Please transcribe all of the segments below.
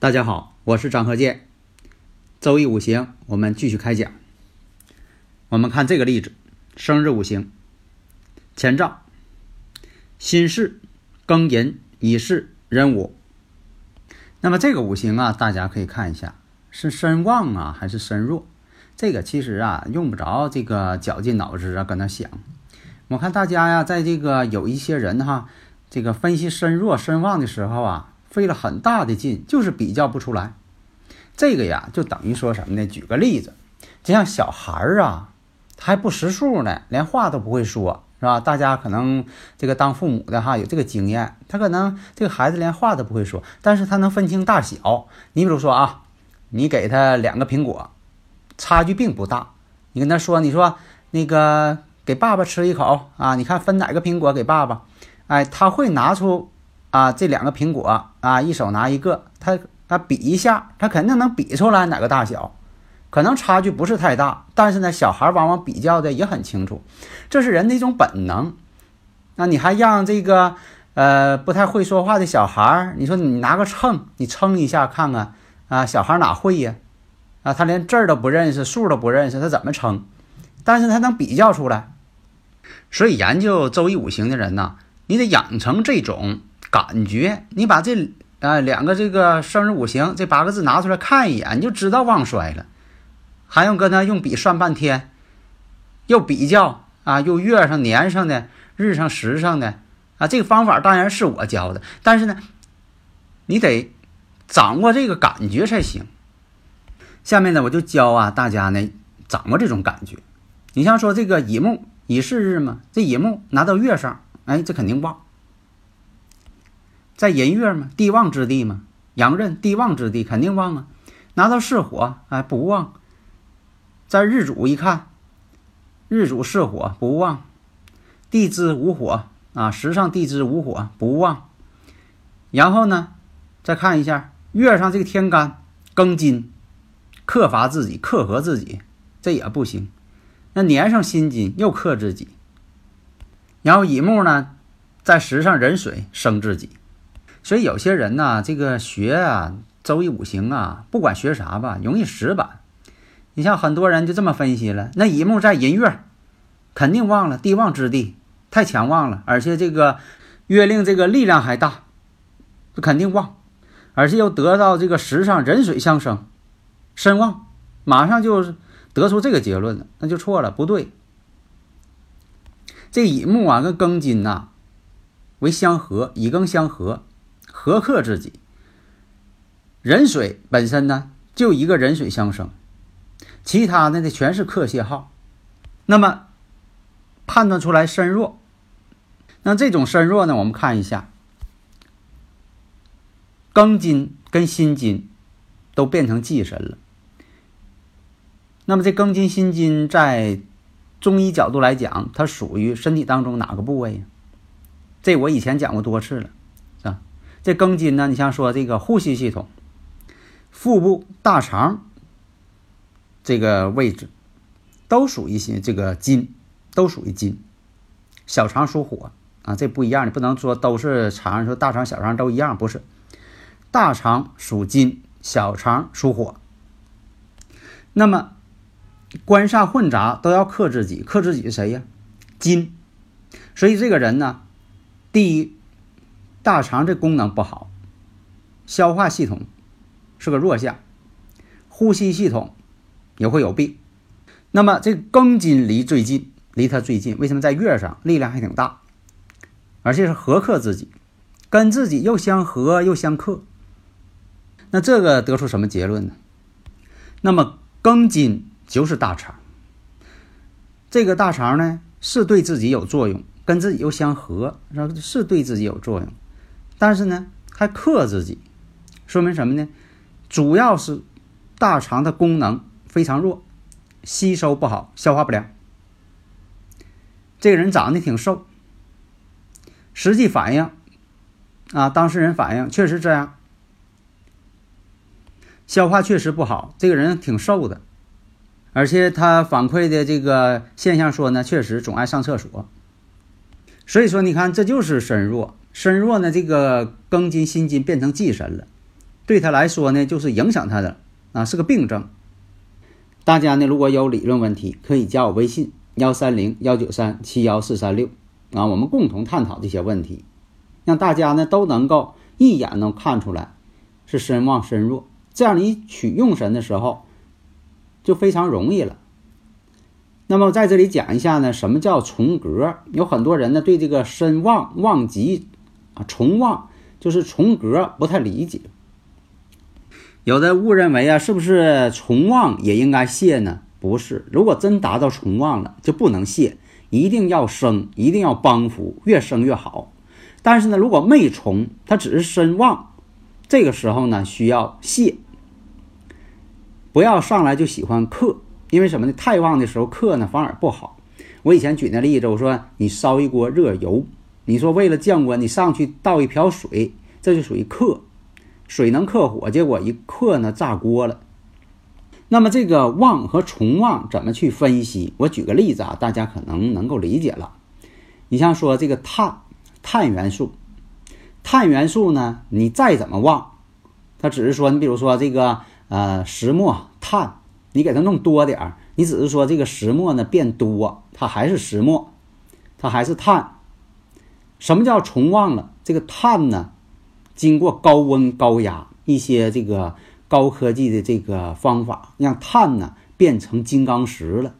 大家好，我是张和建。周易五行，我们继续开讲。我们看这个例子：生日五行，乾兆，辛巳、庚寅、乙巳、壬午。那么这个五行啊，大家可以看一下，是身旺啊还是身弱？这个其实啊，用不着这个绞尽脑汁啊搁那想。我看大家呀，在这个有一些人哈，这个分析身弱身旺的时候啊。费了很大的劲，就是比较不出来。这个呀，就等于说什么呢？举个例子，就像小孩儿啊，他还不识数呢，连话都不会说，是吧？大家可能这个当父母的哈，有这个经验。他可能这个孩子连话都不会说，但是他能分清大小。你比如说啊，你给他两个苹果，差距并不大。你跟他说，你说那个给爸爸吃一口啊，你看分哪个苹果给爸爸？哎，他会拿出。啊，这两个苹果啊，一手拿一个，他他比一下，他肯定能比出来哪个大小，可能差距不是太大，但是呢，小孩往往比较的也很清楚，这是人的一种本能。那你还让这个呃不太会说话的小孩，你说你拿个秤，你称一下看看啊，小孩哪会呀？啊，他连字儿都不认识，数都不认识，他怎么称？但是他能比较出来。所以研究周易五行的人呢，你得养成这种。感觉你把这啊两个这个生日五行这八个字拿出来看一眼，你就知道旺衰了，还用搁那用笔算半天，又比较啊，又月上年上的，日上时上的啊，这个方法当然是我教的，但是呢，你得掌握这个感觉才行。下面呢，我就教啊大家呢掌握这种感觉。你像说这个乙木乙巳日嘛，这乙木拿到月上，哎，这肯定旺。在寅月嘛，地旺之地嘛，阳刃地旺之地肯定旺啊。拿到是火，哎，不旺。在日主一看，日主是火，不旺。地支无火啊，时上地支无火，不旺。然后呢，再看一下月上这个天干庚金，克伐自己，克合自己，这也不行。那年上辛金又克自己，然后乙木呢，在时上壬水生自己。所以有些人呢，这个学啊，周易五行啊，不管学啥吧，容易死板。你像很多人就这么分析了，那乙木在寅月，肯定旺了，地旺之地，太强旺了，而且这个月令这个力量还大，肯定旺，而且又得到这个时上人水相生，身旺，马上就得出这个结论了，那就错了，不对。这乙木啊，跟庚金呐为相合，乙庚相合。合克自己，壬水本身呢就一个壬水相生，其他的呢全是克泄号。那么判断出来身弱，那这种身弱呢，我们看一下，庚金跟辛金都变成忌神了。那么这庚金辛金在中医角度来讲，它属于身体当中哪个部位呀？这我以前讲过多次了。这庚金呢？你像说这个呼吸系统、腹部、大肠这个位置，都属于些这个金，都属于金。小肠属火啊，这不一样，你不能说都是肠，说大肠、小肠都一样，不是。大肠属金，小肠属火。那么官煞混杂都要克自己，克自己是谁呀？金。所以这个人呢，第一。大肠这功能不好，消化系统是个弱项，呼吸系统也会有病。那么这庚金离最近，离他最近，为什么在月上力量还挺大，而且是合克自己，跟自己又相合又相克。那这个得出什么结论呢？那么庚金就是大肠。这个大肠呢，是对自己有作用，跟自己又相合，是是对自己有作用，但是呢，还克自己，说明什么呢？主要是大肠的功能非常弱，吸收不好，消化不良。这个人长得挺瘦，实际反应啊，当事人反应确实这样，消化确实不好，这个人挺瘦的。而且他反馈的这个现象说呢，确实总爱上厕所。所以说，你看，这就是身弱。身弱呢，这个庚金、辛金变成忌神了，对他来说呢，就是影响他的啊，是个病症。大家呢，如果有理论问题，可以加我微信幺三零幺九三七幺四三六啊，我们共同探讨这些问题，让大家呢都能够一眼能看出来是身旺身弱。这样你取用神的时候。就非常容易了。那么在这里讲一下呢，什么叫重格？有很多人呢对这个身旺旺极啊，重旺就是重格不太理解。有的误认为啊，是不是重旺也应该泄呢？不是，如果真达到重旺了，就不能泄，一定要生，一定要帮扶，越生越好。但是呢，如果没重，它只是身旺，这个时候呢需要泄。不要上来就喜欢克，因为什么呢？太旺的时候克呢反而不好。我以前举那例子，我说你烧一锅热油，你说为了降温，你上去倒一瓢水，这就属于克，水能克火，结果一克呢炸锅了。那么这个旺和重旺怎么去分析？我举个例子啊，大家可能能够理解了。你像说这个碳，碳元素，碳元素呢，你再怎么旺，它只是说，你比如说这个。呃，石墨碳，你给它弄多点儿，你只是说这个石墨呢变多，它还是石墨，它还是碳。什么叫重望了？这个碳呢，经过高温高压一些这个高科技的这个方法，让碳呢变成金刚石了，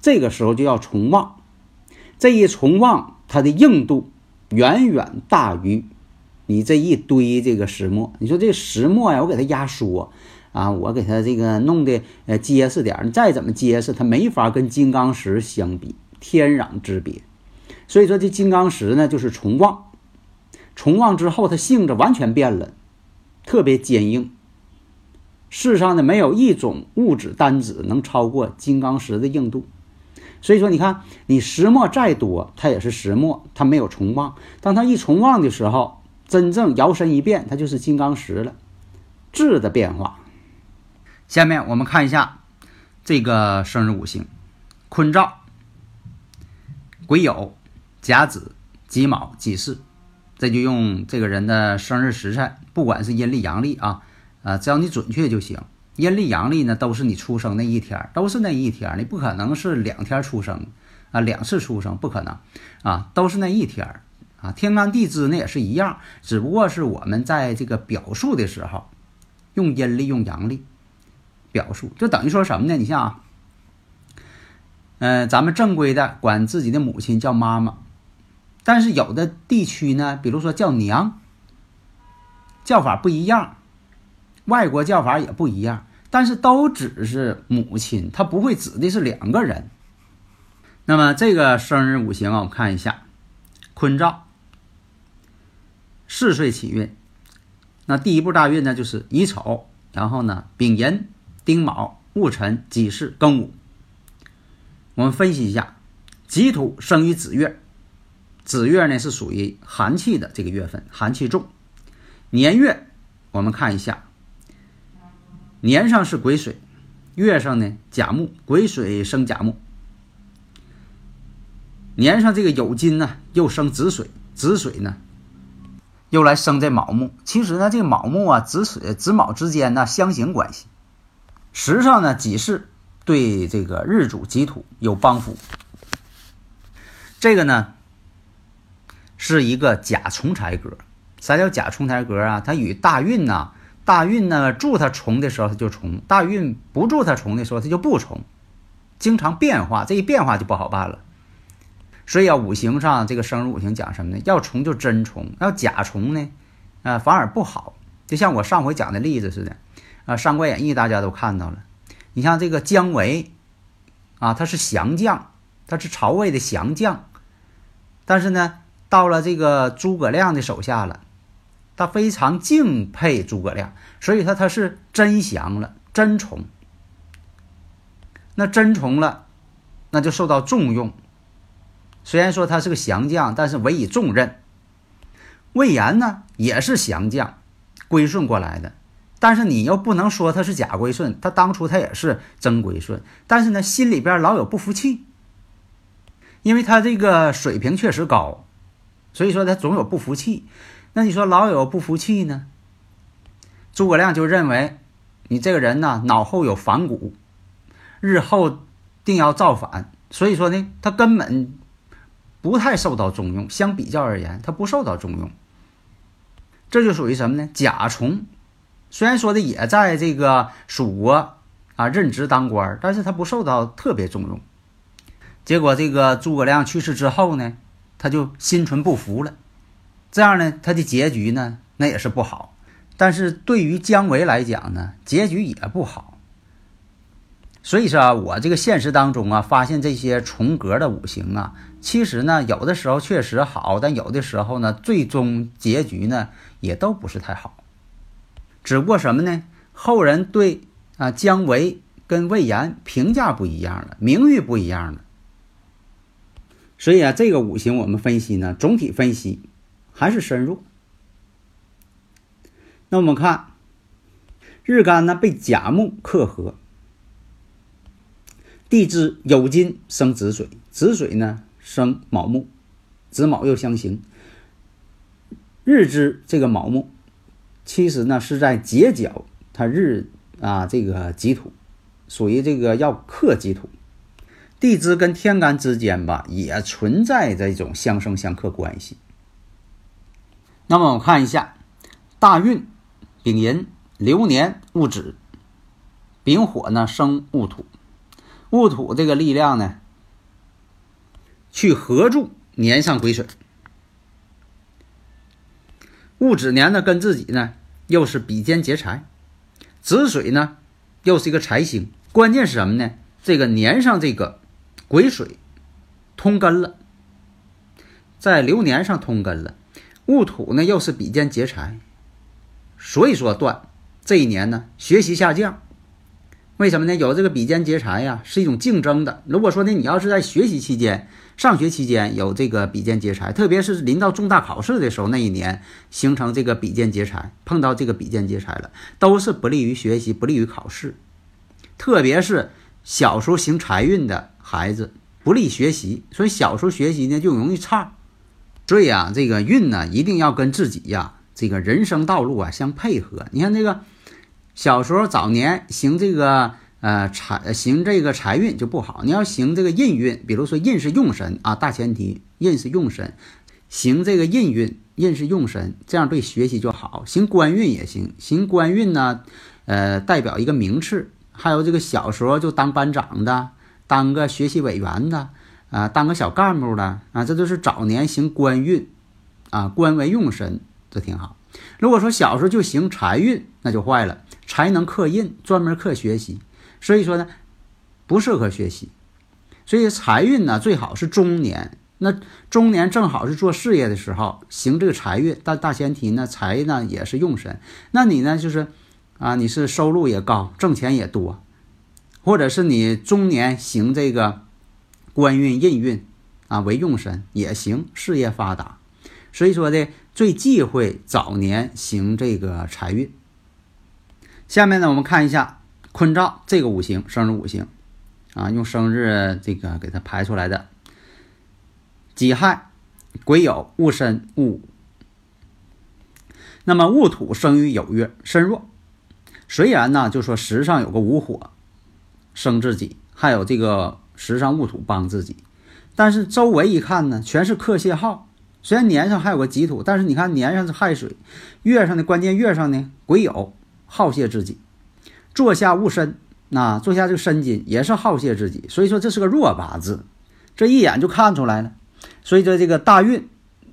这个时候就要重旺。这一重旺，它的硬度远远大于你这一堆这个石墨。你说这石墨呀，我给它压缩。啊，我给它这个弄的呃结实点儿，你再怎么结实，它没法跟金刚石相比，天壤之别。所以说这金刚石呢，就是重旺，重旺之后它性质完全变了，特别坚硬。世上呢没有一种物质单子能超过金刚石的硬度。所以说你看，你石墨再多，它也是石墨，它没有重旺。当它一重旺的时候，真正摇身一变，它就是金刚石了，质的变化。下面我们看一下这个生日五行：坤兆、癸酉、甲子、己卯、己巳。这就用这个人的生日时辰，不管是阴历阳历啊，啊，只要你准确就行。阴历阳历呢，都是你出生那一天，都是那一天，你不可能是两天出生啊，两次出生不可能啊，都是那一天啊。天干地支那也是一样，只不过是我们在这个表述的时候用阴历用阳历。表述就等于说什么呢？你像啊，嗯，咱们正规的管自己的母亲叫妈妈，但是有的地区呢，比如说叫娘，叫法不一样，外国叫法也不一样，但是都只是母亲，它不会指的是两个人。那么这个生日五行啊，我看一下，坤兆，四岁起运，那第一步大运呢就是乙丑，然后呢丙寅。丁卯、戊辰、己巳、庚午，我们分析一下，己土生于子月，子月呢是属于寒气的这个月份，寒气重。年月我们看一下，年上是癸水，月上呢甲木，癸水生甲木。年上这个酉金呢又生子水，子水呢又来生这卯木。其实呢，这个卯木啊，子水、子卯之间呢相形关系。时上呢，己巳对这个日主己土有帮扶。这个呢是一个甲重财格。啥叫甲重财格啊？它与大运呢，大运呢助它重的时候它就重，大运不助它重的时候它就不重，经常变化。这一变化就不好办了。所以啊，五行上这个生日五行讲什么呢？要重就真重，要甲重呢，啊反而不好。就像我上回讲的例子似的。啊，《三国演义》大家都看到了，你像这个姜维啊，他是降将，他是曹魏的降将，但是呢，到了这个诸葛亮的手下了，他非常敬佩诸葛亮，所以说他是真降了，真从。那真从了，那就受到重用。虽然说他是个降将，但是委以重任。魏延呢，也是降将，归顺过来的。但是你又不能说他是假归顺，他当初他也是真归顺，但是呢，心里边老有不服气，因为他这个水平确实高，所以说他总有不服气。那你说老有不服气呢？诸葛亮就认为你这个人呢，脑后有反骨，日后定要造反，所以说呢，他根本不太受到重用。相比较而言，他不受到重用，这就属于什么呢？甲虫。虽然说的也在这个蜀国啊任职当官，但是他不受到特别重用。结果这个诸葛亮去世之后呢，他就心存不服了。这样呢，他的结局呢，那也是不好。但是对于姜维来讲呢，结局也不好。所以说啊，我这个现实当中啊，发现这些重格的五行啊，其实呢，有的时候确实好，但有的时候呢，最终结局呢，也都不是太好。只不过什么呢？后人对啊姜维跟魏延评价不一样了，名誉不一样了。所以啊，这个五行我们分析呢，总体分析还是身弱。那我们看日干呢被甲木克合，地支酉金生子水，子水呢生卯木，子卯又相刑。日支这个卯木。其实呢，是在结角，它日啊这个己土，属于这个要克己土。地支跟天干之间吧，也存在这种相生相克关系。那么我们看一下大运丙寅流年戊子，丙火呢生戊土，戊土这个力量呢，去合住年上癸水，戊子年呢跟自己呢。又是比肩劫财，子水呢，又是一个财星。关键是什么呢？这个年上这个癸水通根了，在流年上通根了。戊土呢，又是比肩劫财，所以说断这一年呢，学习下降。为什么呢？有这个比肩劫财呀，是一种竞争的。如果说呢，你要是在学习期间。上学期间有这个比肩劫财，特别是临到重大考试的时候，那一年形成这个比肩劫财，碰到这个比肩劫财了，都是不利于学习，不利于考试。特别是小时候行财运的孩子，不利学习，所以小时候学习呢就容易差。所以啊，这个运呢一定要跟自己呀这个人生道路啊相配合。你看这个小时候早年行这个。呃，财行这个财运就不好。你要行这个印运，比如说印是用神啊，大前提印是用神，行这个印运，印是用神，这样对学习就好。行官运也行，行官运呢，呃，代表一个名次。还有这个小时候就当班长的，当个学习委员的，啊，当个小干部的啊，这都是早年行官运，啊，官为用神，这挺好。如果说小时候就行财运，那就坏了，才能克印，专门克学习。所以说呢，不适合学习。所以财运呢，最好是中年。那中年正好是做事业的时候，行这个财运。但大前提呢，财呢也是用神。那你呢，就是啊，你是收入也高，挣钱也多，或者是你中年行这个官运、印运啊为用神也行，事业发达。所以说呢，最忌讳早年行这个财运。下面呢，我们看一下。坤兆这个五行，生日五行，啊，用生日这个给它排出来的。己亥、癸酉、戊申、戊午。那么戊土生于酉月，身弱。虽然呢，就说时上有个午火生自己，还有这个时上戊土帮自己，但是周围一看呢，全是克泄耗。虽然年上还有个己土，但是你看年上是亥水，月上的关键月上呢，癸酉耗泄自己。坐下戊申，那坐下这个申金也是耗泄自己，所以说这是个弱八字，这一眼就看出来了。所以说这个大运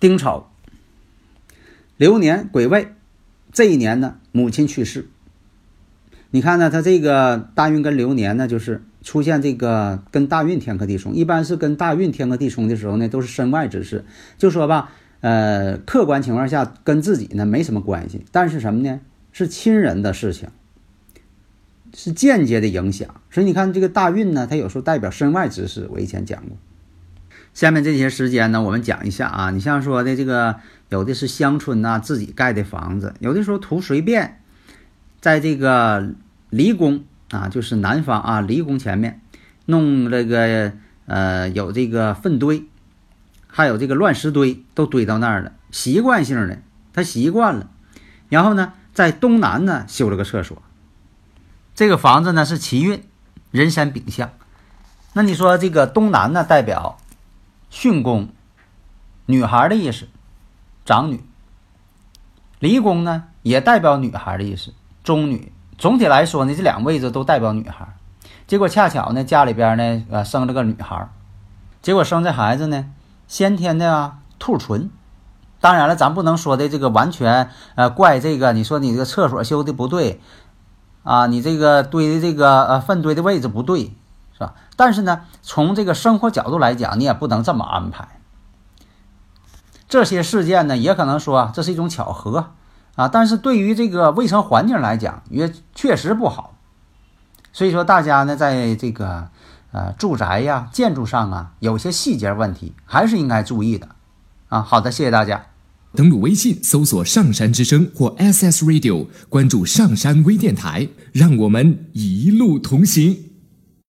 丁丑流年癸未这一年呢，母亲去世，你看呢，它这个大运跟流年呢，就是出现这个跟大运天克地冲，一般是跟大运天克地冲的时候呢，都是身外之事。就说吧，呃，客观情况下跟自己呢没什么关系，但是什么呢？是亲人的事情，是间接的影响。所以你看这个大运呢，它有时候代表身外之事。我以前讲过。下面这些时间呢，我们讲一下啊，你像说的这个，有的是乡村呐，自己盖的房子，有的时候图随便。在这个离宫啊，就是南方啊，离宫前面弄这个呃，有这个粪堆，还有这个乱石堆，都堆到那儿了。习惯性的，他习惯了。然后呢，在东南呢修了个厕所。这个房子呢是奇运，人山丙相。那你说这个东南呢代表巽宫，女孩的意思，长女。离宫呢也代表女孩的意思。中女，总体来说呢，这两个位置都代表女孩。结果恰巧呢，家里边呢，呃，生了个女孩。结果生这孩子呢，先天的啊，兔唇。当然了，咱不能说的这个完全呃怪这个。你说你这个厕所修的不对啊，你这个堆的这个呃粪堆的位置不对，是吧？但是呢，从这个生活角度来讲，你也不能这么安排。这些事件呢，也可能说这是一种巧合。啊，但是对于这个卫生环境来讲，也确实不好。所以说，大家呢，在这个呃住宅呀、建筑上啊，有些细节问题还是应该注意的。啊，好的，谢谢大家。登录微信搜索“上山之声”或 SS Radio，关注上山微电台，让我们一路同行。